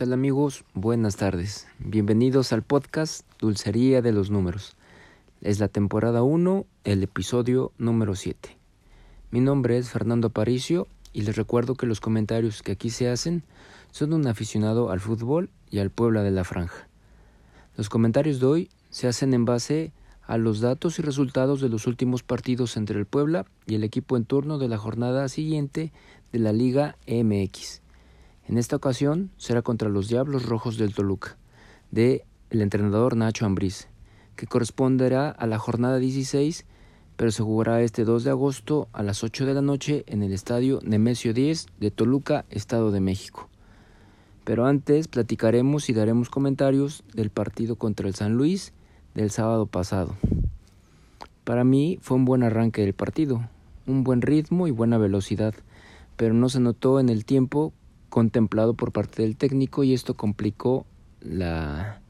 amigos? Buenas tardes. Bienvenidos al podcast Dulcería de los Números. Es la temporada 1, el episodio número 7. Mi nombre es Fernando Aparicio y les recuerdo que los comentarios que aquí se hacen son un aficionado al fútbol y al Puebla de la Franja. Los comentarios de hoy se hacen en base a los datos y resultados de los últimos partidos entre el Puebla y el equipo en turno de la jornada siguiente de la Liga MX. En esta ocasión será contra los Diablos Rojos del Toluca, de el entrenador Nacho Ambriz, que corresponderá a la jornada 16, pero se jugará este 2 de agosto a las 8 de la noche en el estadio Nemesio 10 de Toluca, Estado de México. Pero antes platicaremos y daremos comentarios del partido contra el San Luis del sábado pasado. Para mí fue un buen arranque del partido, un buen ritmo y buena velocidad, pero no se notó en el tiempo contemplado por parte del técnico y esto complicó la,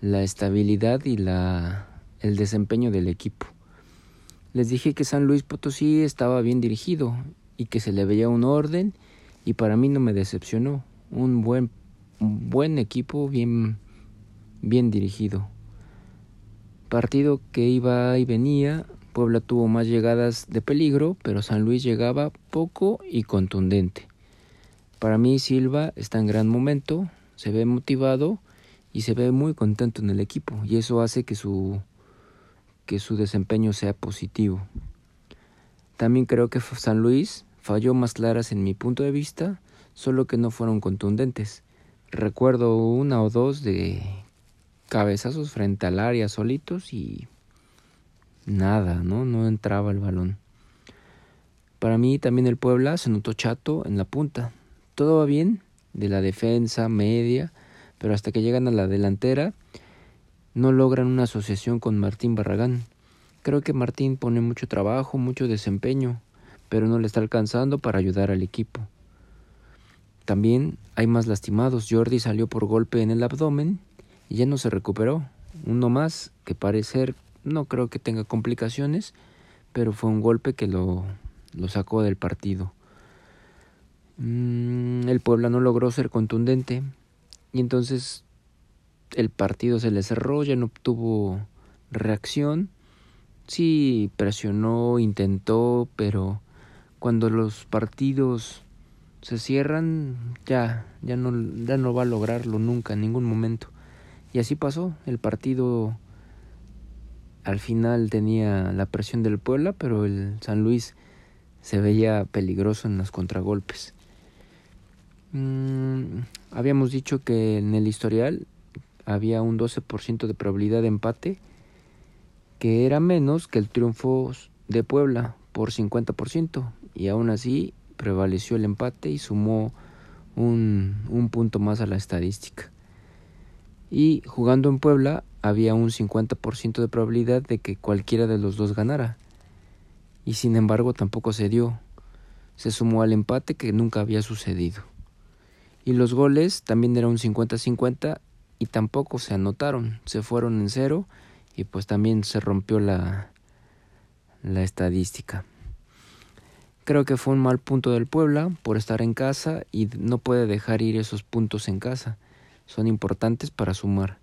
la estabilidad y la, el desempeño del equipo. Les dije que San Luis Potosí estaba bien dirigido y que se le veía un orden y para mí no me decepcionó. Un buen, buen equipo bien, bien dirigido. Partido que iba y venía, Puebla tuvo más llegadas de peligro, pero San Luis llegaba poco y contundente. Para mí Silva está en gran momento, se ve motivado y se ve muy contento en el equipo y eso hace que su que su desempeño sea positivo. También creo que San Luis falló más claras en mi punto de vista, solo que no fueron contundentes. Recuerdo una o dos de cabezazos frente al área solitos y nada, ¿no? No entraba el balón. Para mí también el Puebla se notó chato en la punta todo va bien, de la defensa, media, pero hasta que llegan a la delantera no logran una asociación con Martín Barragán. Creo que Martín pone mucho trabajo, mucho desempeño, pero no le está alcanzando para ayudar al equipo. También hay más lastimados. Jordi salió por golpe en el abdomen y ya no se recuperó. Uno más que parecer no creo que tenga complicaciones, pero fue un golpe que lo, lo sacó del partido. Mm, el Puebla no logró ser contundente y entonces el partido se le cerró, ya no obtuvo reacción. Sí, presionó, intentó, pero cuando los partidos se cierran, ya, ya no, ya no va a lograrlo nunca, en ningún momento. Y así pasó, el partido al final tenía la presión del Puebla, pero el San Luis se veía peligroso en los contragolpes. Mm, habíamos dicho que en el historial había un 12% de probabilidad de empate, que era menos que el triunfo de Puebla por 50%, y aún así prevaleció el empate y sumó un, un punto más a la estadística. Y jugando en Puebla había un 50% de probabilidad de que cualquiera de los dos ganara. Y sin embargo tampoco se dio. Se sumó al empate que nunca había sucedido. Y los goles también era un 50-50 y tampoco se anotaron, se fueron en cero y pues también se rompió la, la estadística. Creo que fue un mal punto del Puebla por estar en casa y no puede dejar ir esos puntos en casa. Son importantes para sumar.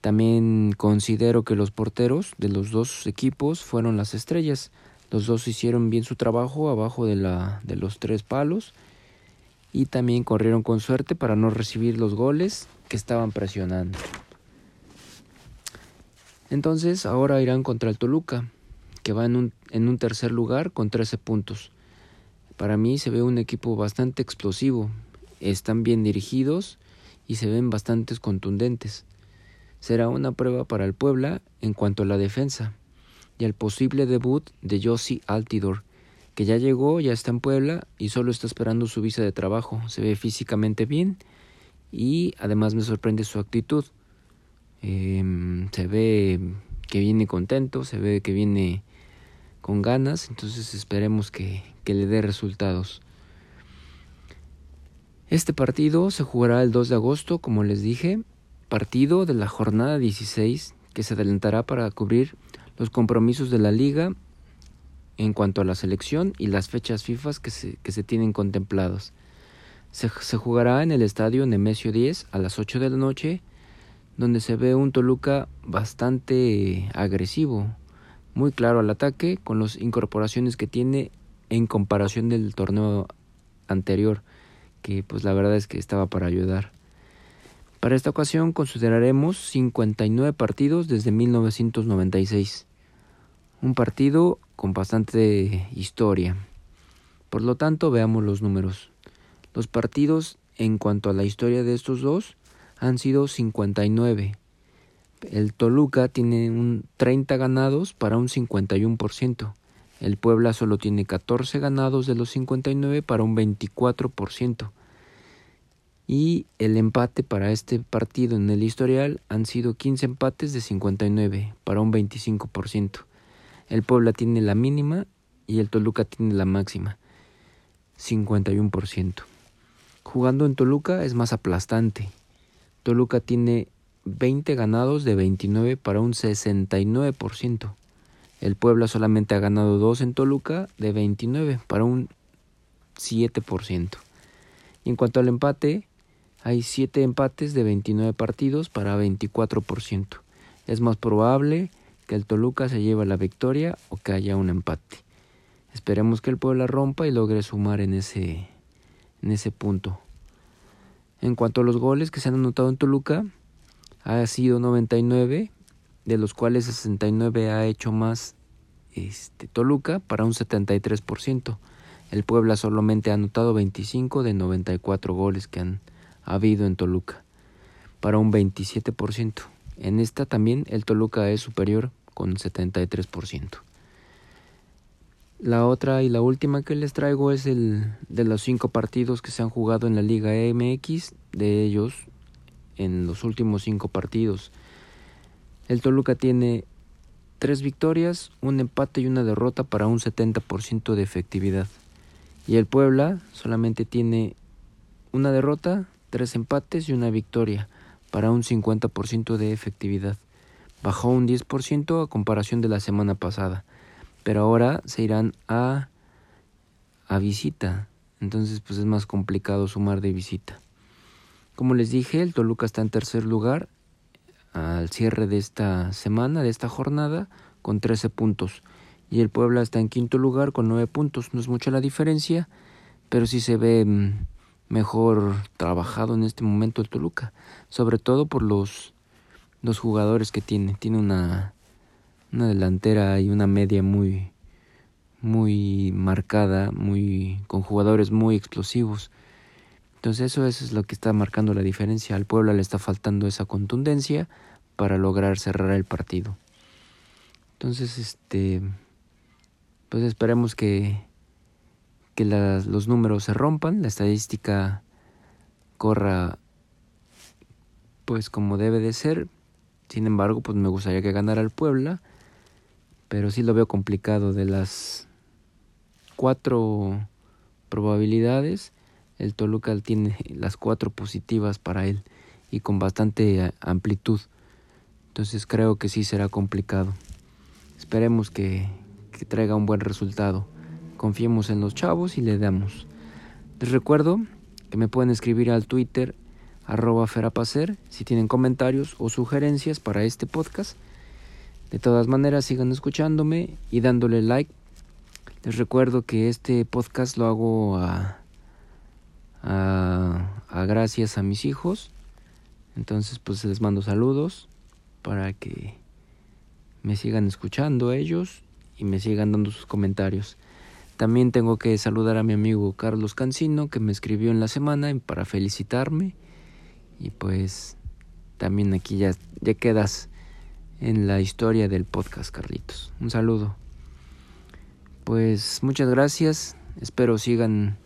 También considero que los porteros de los dos equipos fueron las estrellas. Los dos hicieron bien su trabajo abajo de, la, de los tres palos y también corrieron con suerte para no recibir los goles que estaban presionando. Entonces ahora irán contra el Toluca, que va en un, en un tercer lugar con 13 puntos. Para mí se ve un equipo bastante explosivo, están bien dirigidos y se ven bastante contundentes. Será una prueba para el Puebla en cuanto a la defensa y al posible debut de Josie Altidor, que ya llegó, ya está en Puebla y solo está esperando su visa de trabajo. Se ve físicamente bien y además me sorprende su actitud. Em, se ve que viene contento, se ve que viene con ganas, entonces esperemos que, que le dé resultados. Este partido se jugará el 2 de agosto, como les dije, partido de la jornada 16 que se adelantará para cubrir los compromisos de la liga en cuanto a la selección y las fechas FIFA que se, que se tienen contemplados. Se, jugará en el estadio Nemesio 10 a las 8 de la noche, donde se ve un Toluca bastante agresivo, muy claro al ataque, con las incorporaciones que tiene en comparación del torneo anterior, que pues la verdad es que estaba para ayudar. Para esta ocasión consideraremos 59 partidos desde 1996. Un partido con bastante historia. Por lo tanto, veamos los números. Los partidos en cuanto a la historia de estos dos han sido 59. El Toluca tiene un 30 ganados para un 51%. El Puebla solo tiene 14 ganados de los 59 para un 24% y el empate para este partido en el historial han sido 15 empates de 59 para un 25%. El Puebla tiene la mínima y el Toluca tiene la máxima, 51%. Jugando en Toluca es más aplastante. Toluca tiene 20 ganados de 29 para un 69%. El Puebla solamente ha ganado 2 en Toluca de 29 para un 7%. Y en cuanto al empate, hay 7 empates de 29 partidos para 24%. Es más probable que el Toluca se lleve la victoria o que haya un empate. Esperemos que el Puebla rompa y logre sumar en ese, en ese punto. En cuanto a los goles que se han anotado en Toluca, ha sido 99, de los cuales 69 ha hecho más este, Toluca para un 73%. El Puebla solamente ha anotado 25 de 94 goles que han ha habido en Toluca, para un 27%. En esta también el Toluca es superior con 73%. La otra y la última que les traigo es el de los cinco partidos que se han jugado en la Liga MX, de ellos en los últimos cinco partidos. El Toluca tiene tres victorias, un empate y una derrota para un 70% de efectividad. Y el Puebla solamente tiene una derrota, tres empates y una victoria, para un 50% de efectividad. Bajó un 10% a comparación de la semana pasada, pero ahora se irán a, a visita, entonces pues es más complicado sumar de visita. Como les dije, el Toluca está en tercer lugar al cierre de esta semana, de esta jornada, con 13 puntos. Y el Puebla está en quinto lugar con 9 puntos. No es mucha la diferencia, pero sí se ve mm, mejor trabajado en este momento el Toluca, sobre todo por los, los jugadores que tiene. Tiene una, una delantera y una media muy, muy marcada, muy, con jugadores muy explosivos. Entonces eso, es lo que está marcando la diferencia. Al Puebla le está faltando esa contundencia para lograr cerrar el partido. Entonces, este, pues esperemos que, que los números se rompan, la estadística corra pues como debe de ser. Sin embargo, pues me gustaría que ganara el Puebla, pero sí lo veo complicado. De las cuatro probabilidades, el Toluca tiene las cuatro positivas para él y con bastante amplitud. Entonces creo que sí será complicado. Esperemos que traiga un buen resultado. Confiemos en los chavos y le damos. Les recuerdo que me pueden escribir al Twitter arroba ferapacer si tienen comentarios o sugerencias para este podcast. De todas maneras, sigan escuchándome y dándole like. Les recuerdo que este podcast lo hago a, a, a gracias a mis hijos. Entonces, pues les mando saludos para que me sigan escuchando ellos y me sigan dando sus comentarios. También tengo que saludar a mi amigo Carlos Cancino que me escribió en la semana para felicitarme. Y pues también aquí ya, quedas en la historia del podcast, Carlitos. Un saludo. Pues muchas gracias. Espero sigan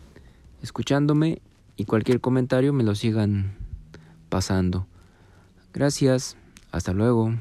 escuchándome y cualquier comentario me lo sigan pasando. Gracias. Hasta luego.